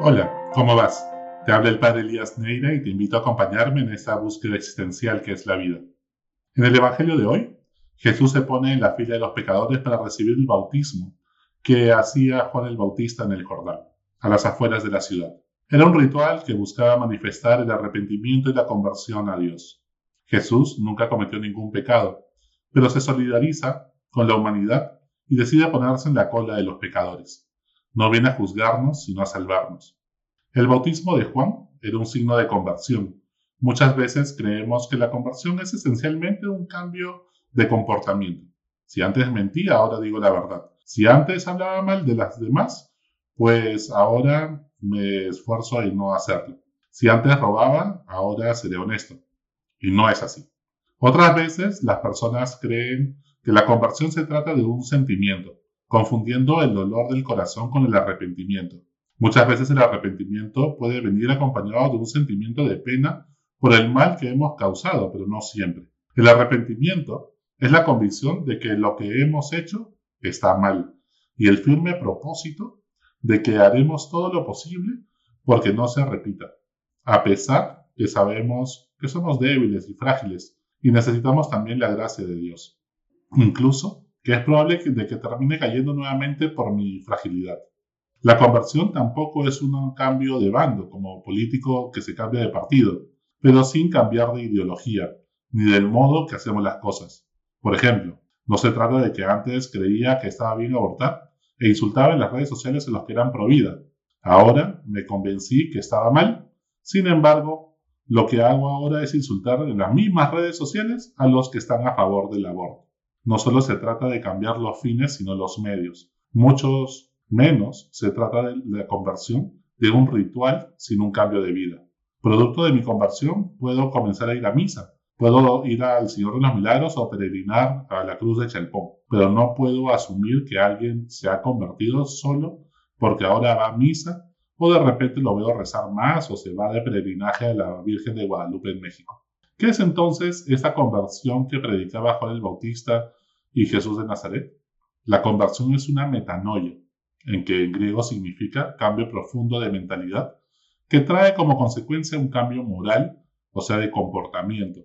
Hola, ¿cómo vas? Te habla el padre Elías Neira y te invito a acompañarme en esta búsqueda existencial que es la vida. En el Evangelio de hoy, Jesús se pone en la fila de los pecadores para recibir el bautismo que hacía Juan el Bautista en el Jordán, a las afueras de la ciudad. Era un ritual que buscaba manifestar el arrepentimiento y la conversión a Dios. Jesús nunca cometió ningún pecado, pero se solidariza con la humanidad y decide ponerse en la cola de los pecadores. No viene a juzgarnos, sino a salvarnos. El bautismo de Juan era un signo de conversión. Muchas veces creemos que la conversión es esencialmente un cambio de comportamiento. Si antes mentía, ahora digo la verdad. Si antes hablaba mal de las demás, pues ahora me esfuerzo en no hacerlo. Si antes robaba, ahora seré honesto. Y no es así. Otras veces las personas creen que la conversión se trata de un sentimiento, confundiendo el dolor del corazón con el arrepentimiento. Muchas veces el arrepentimiento puede venir acompañado de un sentimiento de pena por el mal que hemos causado, pero no siempre. El arrepentimiento es la convicción de que lo que hemos hecho está mal y el firme propósito de que haremos todo lo posible porque no se repita, a pesar que sabemos que somos débiles y frágiles y necesitamos también la gracia de Dios. Incluso que es probable de que termine cayendo nuevamente por mi fragilidad. La conversión tampoco es un cambio de bando, como político que se cambia de partido, pero sin cambiar de ideología, ni del modo que hacemos las cosas. Por ejemplo, no se trata de que antes creía que estaba bien abortar e insultaba en las redes sociales a los que eran pro vida. Ahora me convencí que estaba mal. Sin embargo, lo que hago ahora es insultar en las mismas redes sociales a los que están a favor del aborto. No solo se trata de cambiar los fines, sino los medios. Muchos menos se trata de la conversión de un ritual sin un cambio de vida. Producto de mi conversión, puedo comenzar a ir a misa, puedo ir al Señor de los Milagros o peregrinar a la Cruz de Chalpón, pero no puedo asumir que alguien se ha convertido solo porque ahora va a misa o de repente lo veo rezar más o se va de peregrinaje a la Virgen de Guadalupe en México. ¿Qué es entonces esta conversión que predicaba Juan el Bautista y Jesús de Nazaret? La conversión es una metanoia, en que en griego significa cambio profundo de mentalidad, que trae como consecuencia un cambio moral, o sea, de comportamiento.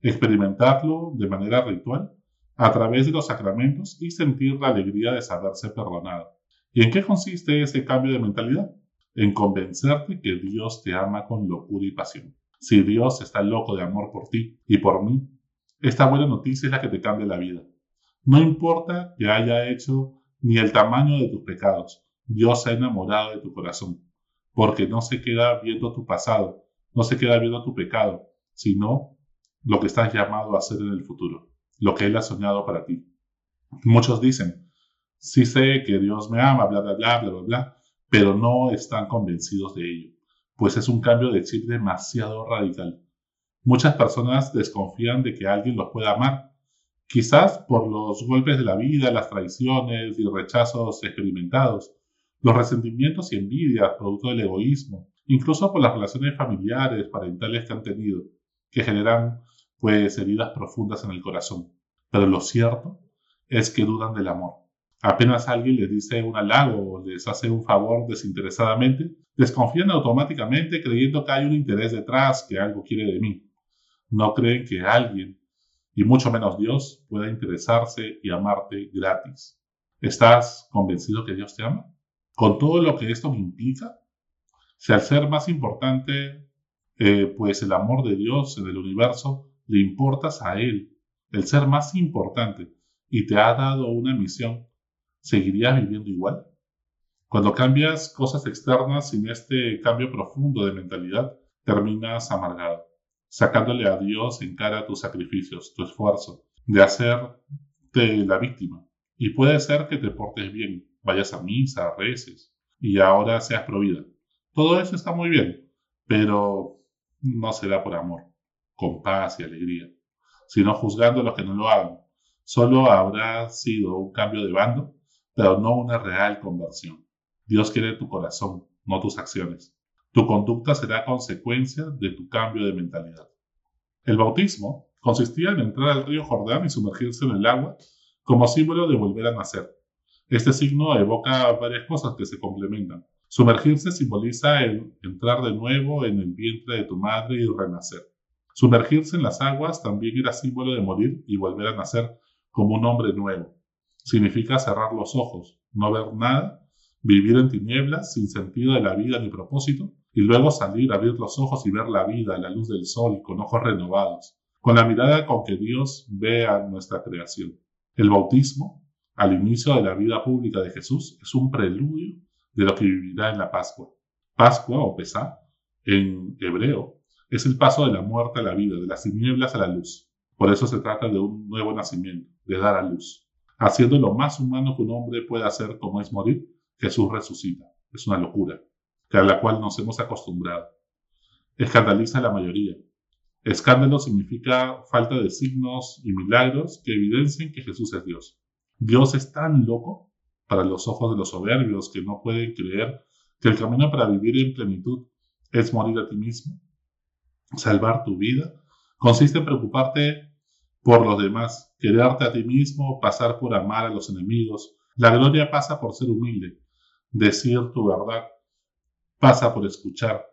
Experimentarlo de manera ritual a través de los sacramentos y sentir la alegría de saberse perdonado. ¿Y en qué consiste ese cambio de mentalidad? En convencerte que Dios te ama con locura y pasión. Si Dios está loco de amor por ti y por mí, esta buena noticia es la que te cambia la vida. No importa que haya hecho ni el tamaño de tus pecados, Dios se ha enamorado de tu corazón, porque no se queda viendo tu pasado, no se queda viendo tu pecado, sino lo que estás llamado a hacer en el futuro, lo que Él ha soñado para ti. Muchos dicen, sí sé que Dios me ama, bla, bla, bla, bla, bla, bla, pero no están convencidos de ello pues es un cambio de chip demasiado radical. Muchas personas desconfían de que alguien los pueda amar, quizás por los golpes de la vida, las traiciones y rechazos experimentados, los resentimientos y envidias producto del egoísmo, incluso por las relaciones familiares, parentales que han tenido, que generan pues heridas profundas en el corazón. Pero lo cierto es que dudan del amor. Apenas alguien les dice un halago o les hace un favor desinteresadamente, desconfían automáticamente creyendo que hay un interés detrás, que algo quiere de mí. No creen que alguien, y mucho menos Dios, pueda interesarse y amarte gratis. ¿Estás convencido que Dios te ama? Con todo lo que esto implica, si al ser más importante, eh, pues el amor de Dios en el universo, le importas a Él, el ser más importante, y te ha dado una misión, ¿seguirías viviendo igual? Cuando cambias cosas externas sin este cambio profundo de mentalidad, terminas amargado, sacándole a Dios en cara tus sacrificios, tu esfuerzo, de hacerte la víctima. Y puede ser que te portes bien, vayas a misa, reces, y ahora seas provida. Todo eso está muy bien, pero no será por amor, con paz y alegría, sino juzgando a los que no lo hagan. Solo habrá sido un cambio de bando pero no una real conversión. Dios quiere tu corazón, no tus acciones. Tu conducta será consecuencia de tu cambio de mentalidad. El bautismo consistía en entrar al río Jordán y sumergirse en el agua como símbolo de volver a nacer. Este signo evoca varias cosas que se complementan. Sumergirse simboliza el entrar de nuevo en el vientre de tu madre y renacer. Sumergirse en las aguas también era símbolo de morir y volver a nacer como un hombre nuevo. Significa cerrar los ojos, no ver nada, vivir en tinieblas sin sentido de la vida ni propósito, y luego salir, abrir los ojos y ver la vida a la luz del sol con ojos renovados, con la mirada con que Dios ve a nuestra creación. El bautismo, al inicio de la vida pública de Jesús, es un preludio de lo que vivirá en la Pascua. Pascua o Pesá, en hebreo, es el paso de la muerte a la vida, de las tinieblas a la luz. Por eso se trata de un nuevo nacimiento, de dar a luz. Haciendo lo más humano que un hombre puede hacer como es morir, Jesús resucita. Es una locura, a la cual nos hemos acostumbrado. Escandaliza a la mayoría. Escándalo significa falta de signos y milagros que evidencien que Jesús es Dios. Dios es tan loco para los ojos de los soberbios que no pueden creer que el camino para vivir en plenitud es morir a ti mismo, salvar tu vida, consiste en preocuparte por los demás, quererte a ti mismo, pasar por amar a los enemigos. La gloria pasa por ser humilde, decir tu verdad, pasa por escuchar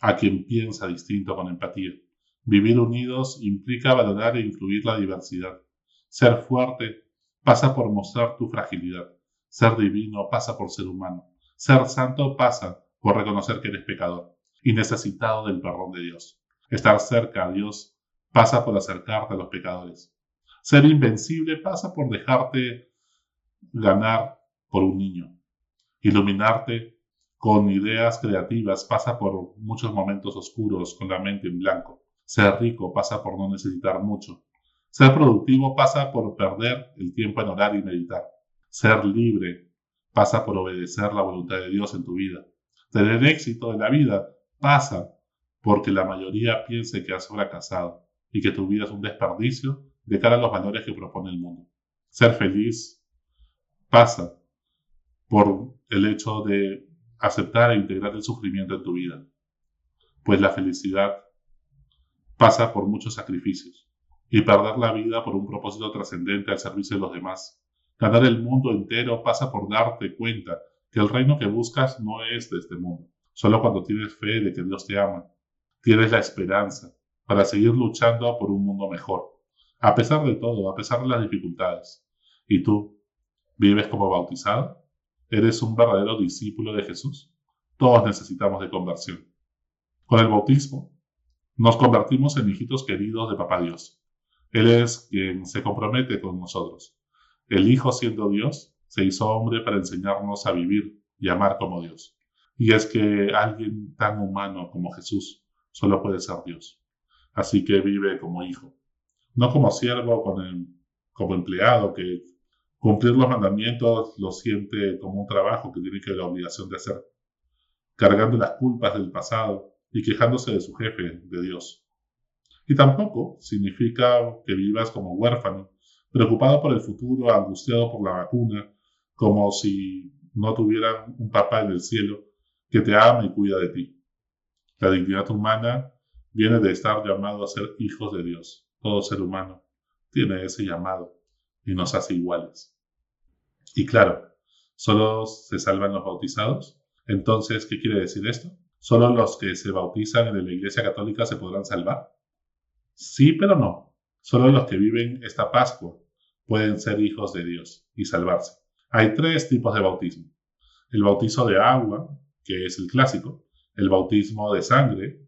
a quien piensa distinto con empatía. Vivir unidos implica valorar e incluir la diversidad. Ser fuerte pasa por mostrar tu fragilidad. Ser divino pasa por ser humano. Ser santo pasa por reconocer que eres pecador y necesitado del perdón de Dios. Estar cerca a Dios pasa por acercarte a los pecadores. Ser invencible pasa por dejarte ganar por un niño. Iluminarte con ideas creativas pasa por muchos momentos oscuros con la mente en blanco. Ser rico pasa por no necesitar mucho. Ser productivo pasa por perder el tiempo en orar y meditar. Ser libre pasa por obedecer la voluntad de Dios en tu vida. Tener éxito en la vida pasa porque la mayoría piense que has fracasado y que tu vida es un desperdicio de cara a los valores que propone el mundo. Ser feliz pasa por el hecho de aceptar e integrar el sufrimiento en tu vida, pues la felicidad pasa por muchos sacrificios y perder la vida por un propósito trascendente al servicio de los demás. Ganar el mundo entero pasa por darte cuenta que el reino que buscas no es de este mundo. Solo cuando tienes fe de que Dios te ama, tienes la esperanza para seguir luchando por un mundo mejor, a pesar de todo, a pesar de las dificultades. ¿Y tú vives como bautizado? ¿Eres un verdadero discípulo de Jesús? Todos necesitamos de conversión. Con el bautismo, nos convertimos en hijitos queridos de Papá Dios. Él es quien se compromete con nosotros. El Hijo siendo Dios, se hizo hombre para enseñarnos a vivir y amar como Dios. Y es que alguien tan humano como Jesús solo puede ser Dios. Así que vive como hijo, no como siervo como empleado que cumplir los mandamientos lo siente como un trabajo que tiene que la obligación de hacer, cargando las culpas del pasado y quejándose de su jefe, de Dios. Y tampoco significa que vivas como huérfano, preocupado por el futuro, angustiado por la vacuna, como si no tuvieran un papá en el cielo que te ama y cuida de ti. La dignidad humana viene de estar llamado a ser hijos de Dios. Todo ser humano tiene ese llamado y nos hace iguales. Y claro, ¿solo se salvan los bautizados? Entonces, ¿qué quiere decir esto? ¿Solo los que se bautizan en la Iglesia Católica se podrán salvar? Sí, pero no. Solo los que viven esta Pascua pueden ser hijos de Dios y salvarse. Hay tres tipos de bautismo. El bautizo de agua, que es el clásico, el bautismo de sangre,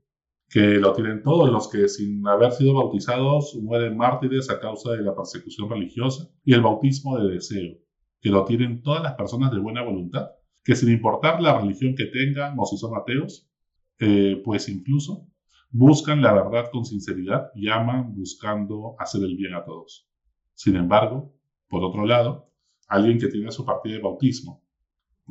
que lo tienen todos los que sin haber sido bautizados mueren mártires a causa de la persecución religiosa, y el bautismo de deseo, que lo tienen todas las personas de buena voluntad, que sin importar la religión que tengan o si son ateos, eh, pues incluso buscan la verdad con sinceridad y aman buscando hacer el bien a todos. Sin embargo, por otro lado, alguien que tiene su partida de bautismo,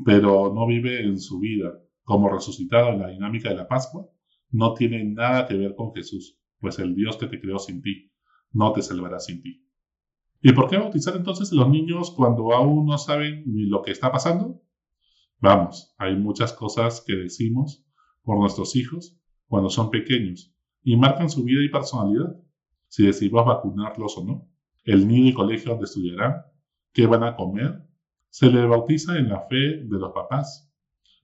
pero no vive en su vida como resucitado en la dinámica de la Pascua, no tiene nada que ver con Jesús, pues el Dios que te creó sin ti no te salvará sin ti. ¿Y por qué bautizar entonces los niños cuando aún no saben ni lo que está pasando? Vamos, hay muchas cosas que decimos por nuestros hijos cuando son pequeños y marcan su vida y personalidad, si decidimos vacunarlos o no, el nido y colegio donde estudiarán, qué van a comer, se le bautiza en la fe de los papás,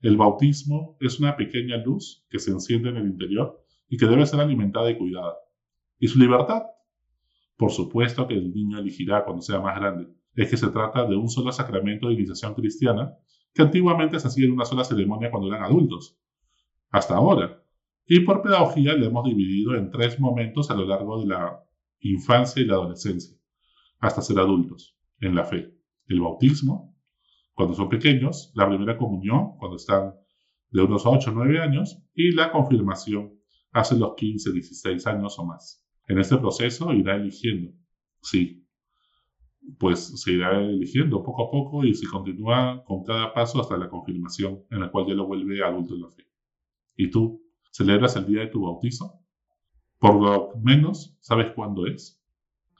El bautismo es una pequeña luz que se enciende en el interior y que debe ser alimentada y cuidada. ¿Y su libertad? Por supuesto que el niño elegirá cuando sea más grande. Es que se trata de un solo sacramento de iniciación cristiana que antiguamente se hacía en una sola ceremonia cuando eran adultos. Hasta ahora. Y por pedagogía le hemos dividido en tres momentos a lo largo de la infancia y la adolescencia, hasta ser adultos, en la fe. El bautismo, cuando son pequeños, la primera comunión cuando están de unos 8 o 9 años y la confirmación hace los 15, 16 años o más. En este proceso irá eligiendo, sí, pues se irá eligiendo poco a poco y se continúa con cada paso hasta la confirmación en la cual ya lo vuelve adulto en la fe. ¿Y tú celebras el día de tu bautizo? Por lo menos sabes cuándo es.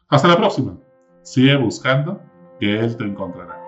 Hasta la próxima. Sigue buscando que Él te encontrará.